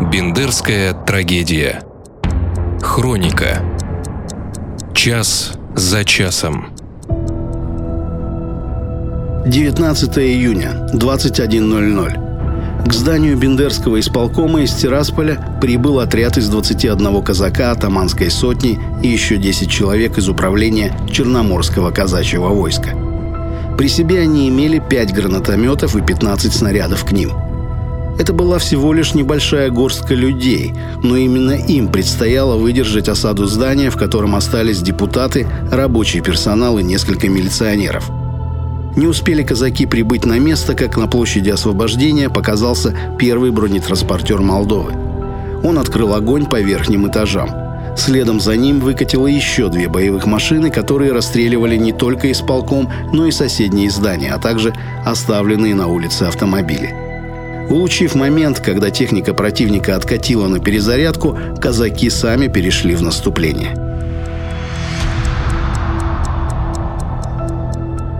Бендерская трагедия. Хроника. Час за часом. 19 июня, 21.00. К зданию Бендерского исполкома из Тирасполя прибыл отряд из 21 казака атаманской сотни и еще 10 человек из управления Черноморского казачьего войска. При себе они имели 5 гранатометов и 15 снарядов к ним – это была всего лишь небольшая горстка людей, но именно им предстояло выдержать осаду здания, в котором остались депутаты, рабочий персонал и несколько милиционеров. Не успели казаки прибыть на место, как на площади освобождения показался первый бронетранспортер Молдовы. Он открыл огонь по верхним этажам. Следом за ним выкатило еще две боевых машины, которые расстреливали не только исполком, но и соседние здания, а также оставленные на улице автомобили. Улучив момент, когда техника противника откатила на перезарядку, казаки сами перешли в наступление.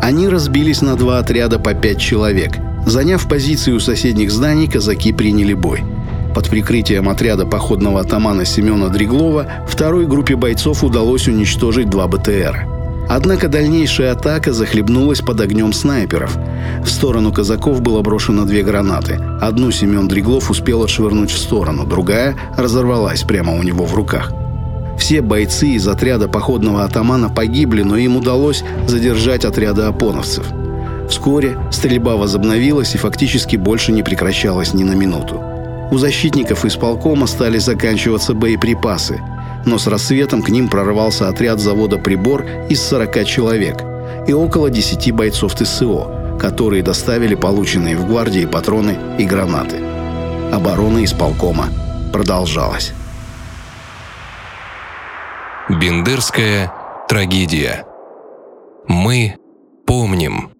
Они разбились на два отряда по пять человек. Заняв позиции у соседних зданий, казаки приняли бой. Под прикрытием отряда походного атамана Семена Дреглова второй группе бойцов удалось уничтожить два БТРа. Однако дальнейшая атака захлебнулась под огнем снайперов. В сторону казаков было брошено две гранаты. Одну Семен Дреглов успел отшвырнуть в сторону, другая разорвалась прямо у него в руках. Все бойцы из отряда походного атамана погибли, но им удалось задержать отряды опоновцев. Вскоре стрельба возобновилась и фактически больше не прекращалась ни на минуту. У защитников исполкома стали заканчиваться боеприпасы – но с рассветом к ним прорвался отряд завода «Прибор» из 40 человек и около 10 бойцов ТСО, которые доставили полученные в гвардии патроны и гранаты. Оборона исполкома продолжалась. Бендерская трагедия. Мы помним.